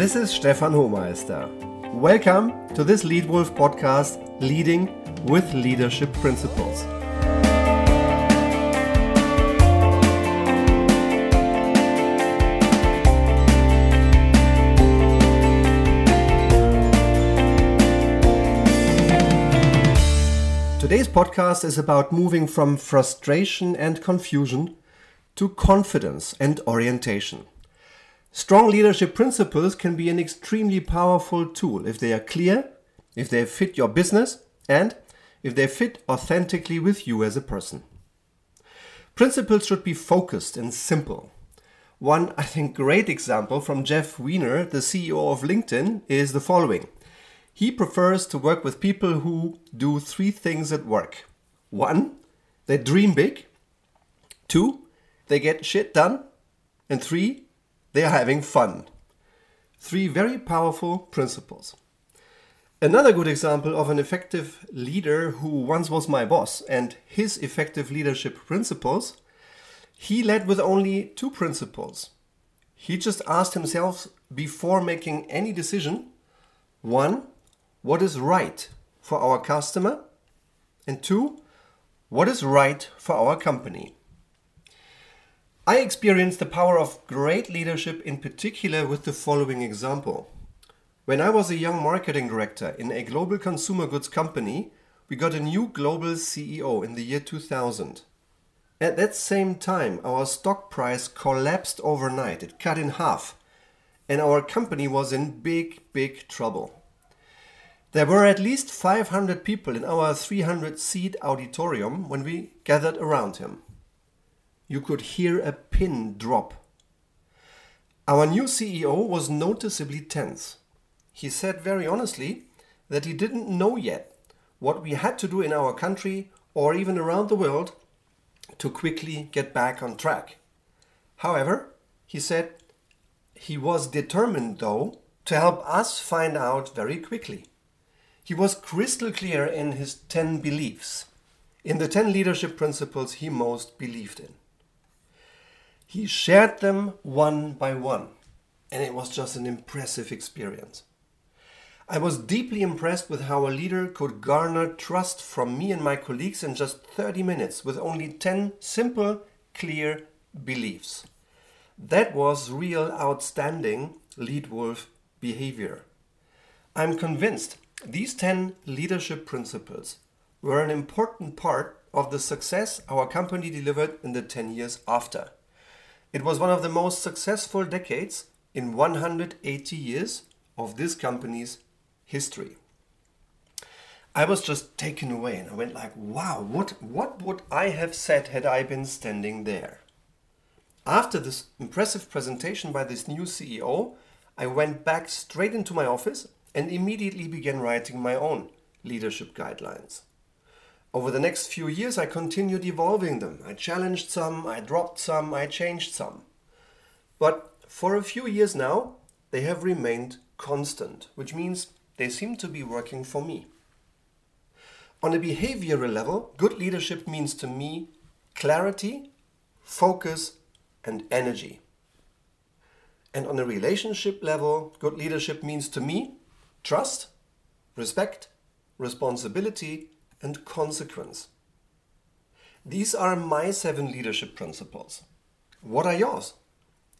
This is Stefan Homeister. Welcome to this Leitwolf podcast, Leading with Leadership Principles. Today's podcast is about moving from frustration and confusion to confidence and orientation. Strong leadership principles can be an extremely powerful tool if they are clear, if they fit your business, and if they fit authentically with you as a person. Principles should be focused and simple. One, I think, great example from Jeff Weiner, the CEO of LinkedIn, is the following. He prefers to work with people who do three things at work. One, they dream big. Two, they get shit done. And three, they are having fun. Three very powerful principles. Another good example of an effective leader who once was my boss and his effective leadership principles, he led with only two principles. He just asked himself before making any decision one, what is right for our customer? And two, what is right for our company? I experienced the power of great leadership in particular with the following example. When I was a young marketing director in a global consumer goods company, we got a new global CEO in the year 2000. At that same time, our stock price collapsed overnight, it cut in half, and our company was in big, big trouble. There were at least 500 people in our 300 seat auditorium when we gathered around him. You could hear a pin drop. Our new CEO was noticeably tense. He said very honestly that he didn't know yet what we had to do in our country or even around the world to quickly get back on track. However, he said he was determined, though, to help us find out very quickly. He was crystal clear in his 10 beliefs, in the 10 leadership principles he most believed in. He shared them one by one, and it was just an impressive experience. I was deeply impressed with how a leader could garner trust from me and my colleagues in just 30 minutes with only 10 simple, clear beliefs. That was real outstanding lead wolf behavior. I'm convinced these 10 leadership principles were an important part of the success our company delivered in the 10 years after. It was one of the most successful decades in 180 years of this company's history. I was just taken away and I went like, wow, what, what would I have said had I been standing there? After this impressive presentation by this new CEO, I went back straight into my office and immediately began writing my own leadership guidelines. Over the next few years, I continued evolving them. I challenged some, I dropped some, I changed some. But for a few years now, they have remained constant, which means they seem to be working for me. On a behavioral level, good leadership means to me clarity, focus, and energy. And on a relationship level, good leadership means to me trust, respect, responsibility, and consequence. These are my seven leadership principles. What are yours?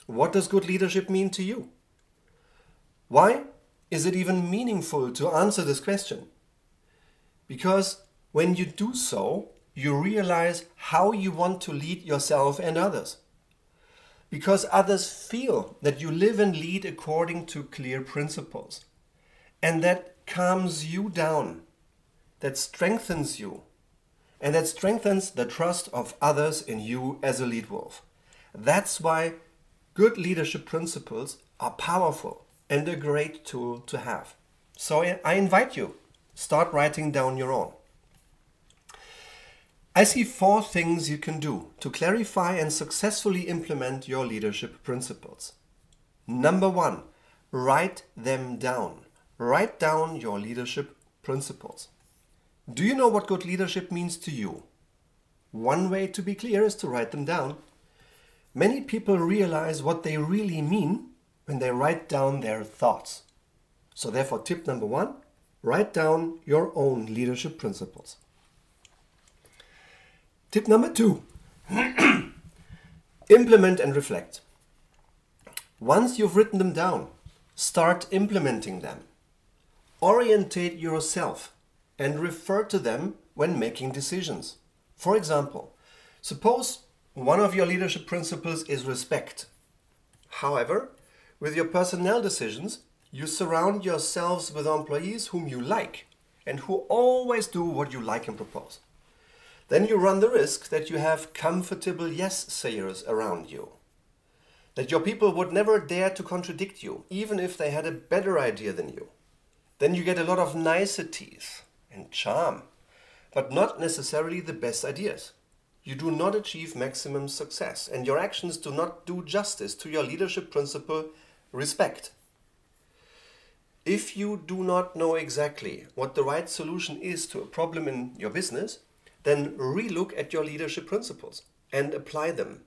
What does good leadership mean to you? Why is it even meaningful to answer this question? Because when you do so, you realize how you want to lead yourself and others. Because others feel that you live and lead according to clear principles. And that calms you down, that strengthens you, and that strengthens the trust of others in you as a lead wolf. That's why good leadership principles are powerful and a great tool to have. So I invite you, start writing down your own. I see four things you can do to clarify and successfully implement your leadership principles. Number one, write them down. Write down your leadership principles. Do you know what good leadership means to you? One way to be clear is to write them down. Many people realize what they really mean when they write down their thoughts. So, therefore, tip number one write down your own leadership principles. Tip number two implement and reflect. Once you've written them down, start implementing them. Orientate yourself and refer to them when making decisions. For example, suppose one of your leadership principles is respect. However, with your personnel decisions, you surround yourselves with employees whom you like and who always do what you like and propose. Then you run the risk that you have comfortable yes sayers around you. That your people would never dare to contradict you, even if they had a better idea than you. Then you get a lot of niceties and charm but not necessarily the best ideas. You do not achieve maximum success, and your actions do not do justice to your leadership principle respect. If you do not know exactly what the right solution is to a problem in your business, then relook at your leadership principles and apply them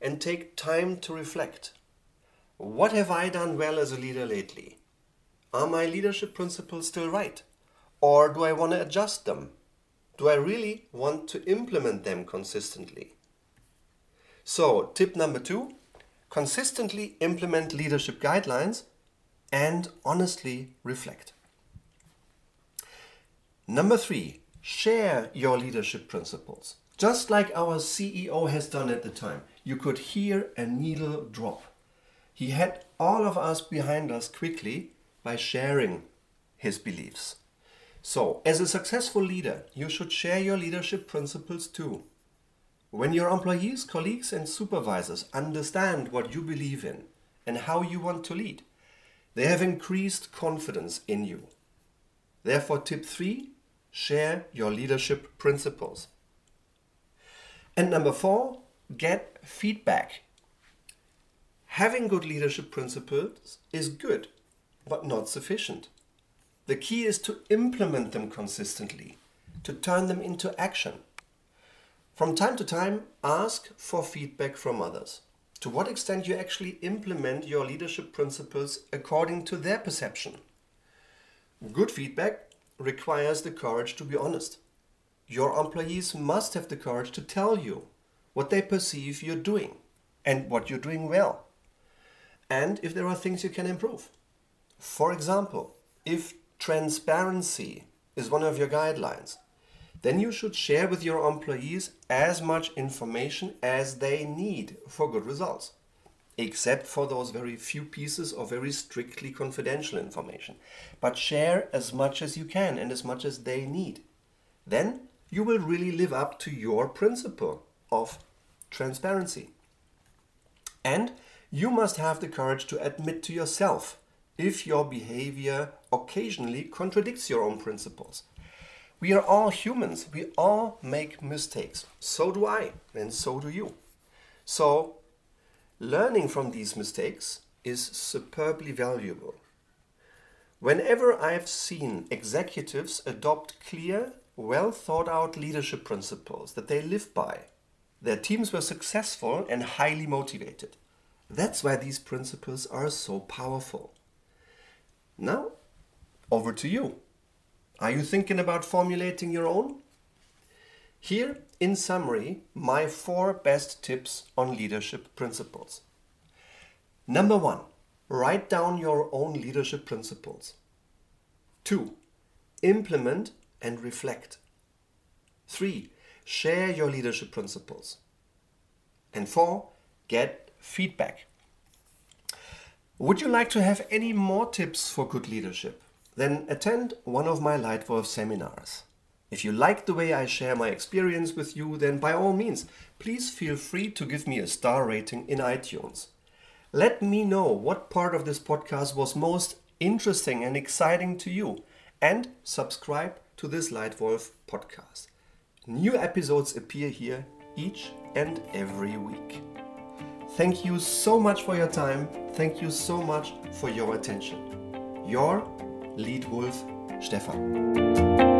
and take time to reflect. What have I done well as a leader lately? Are my leadership principles still right? Or do I want to adjust them do I really want to implement them consistently? So, tip number two consistently implement leadership guidelines and honestly reflect. Number three, share your leadership principles. Just like our CEO has done at the time, you could hear a needle drop. He had all of us behind us quickly by sharing his beliefs. So, as a successful leader, you should share your leadership principles too. When your employees, colleagues, and supervisors understand what you believe in and how you want to lead, they have increased confidence in you. Therefore, tip three share your leadership principles. And number four, get feedback. Having good leadership principles is good, but not sufficient. The key is to implement them consistently, to turn them into action. From time to time, ask for feedback from others. To what extent you actually implement your leadership principles according to their perception. Good feedback requires the courage to be honest. Your employees must have the courage to tell you what they perceive you're doing and what you're doing well, and if there are things you can improve. For example, if transparency is one of your guidelines, then you should share with your employees as much information as they need for good results, except for those very few pieces of very strictly confidential information. But share as much as you can and as much as they need. Then you will really live up to your principle of transparency. And you must have the courage to admit to yourself if your behavior occasionally contradicts your own principles. We are all humans, we all make mistakes. So do I, and so do you. So, learning from these mistakes is superbly valuable. Whenever I've seen executives adopt clear, well thought out leadership principles that they live by, their teams were successful and highly motivated. That's why these principles are so powerful. Now, over to you. Are you thinking about formulating your own? Here, in summary, my four best tips on leadership principles. Number one, write down your own leadership principles. Two, implement and reflect. Three, share your leadership principles. And four, get feedback. Would you like to have any more tips for good leadership? Then attend one of my Leitwolf seminars. If you like the way I share my experience with you, then by all means, please feel free to give me a star rating in iTunes. Let me know what part of this podcast was most interesting and exciting to you, and subscribe to this Leitwolf podcast. New episodes appear here each and every week. Thank you so much for your time. Thank you so much for your attention. Your Lead Wolf Stefan.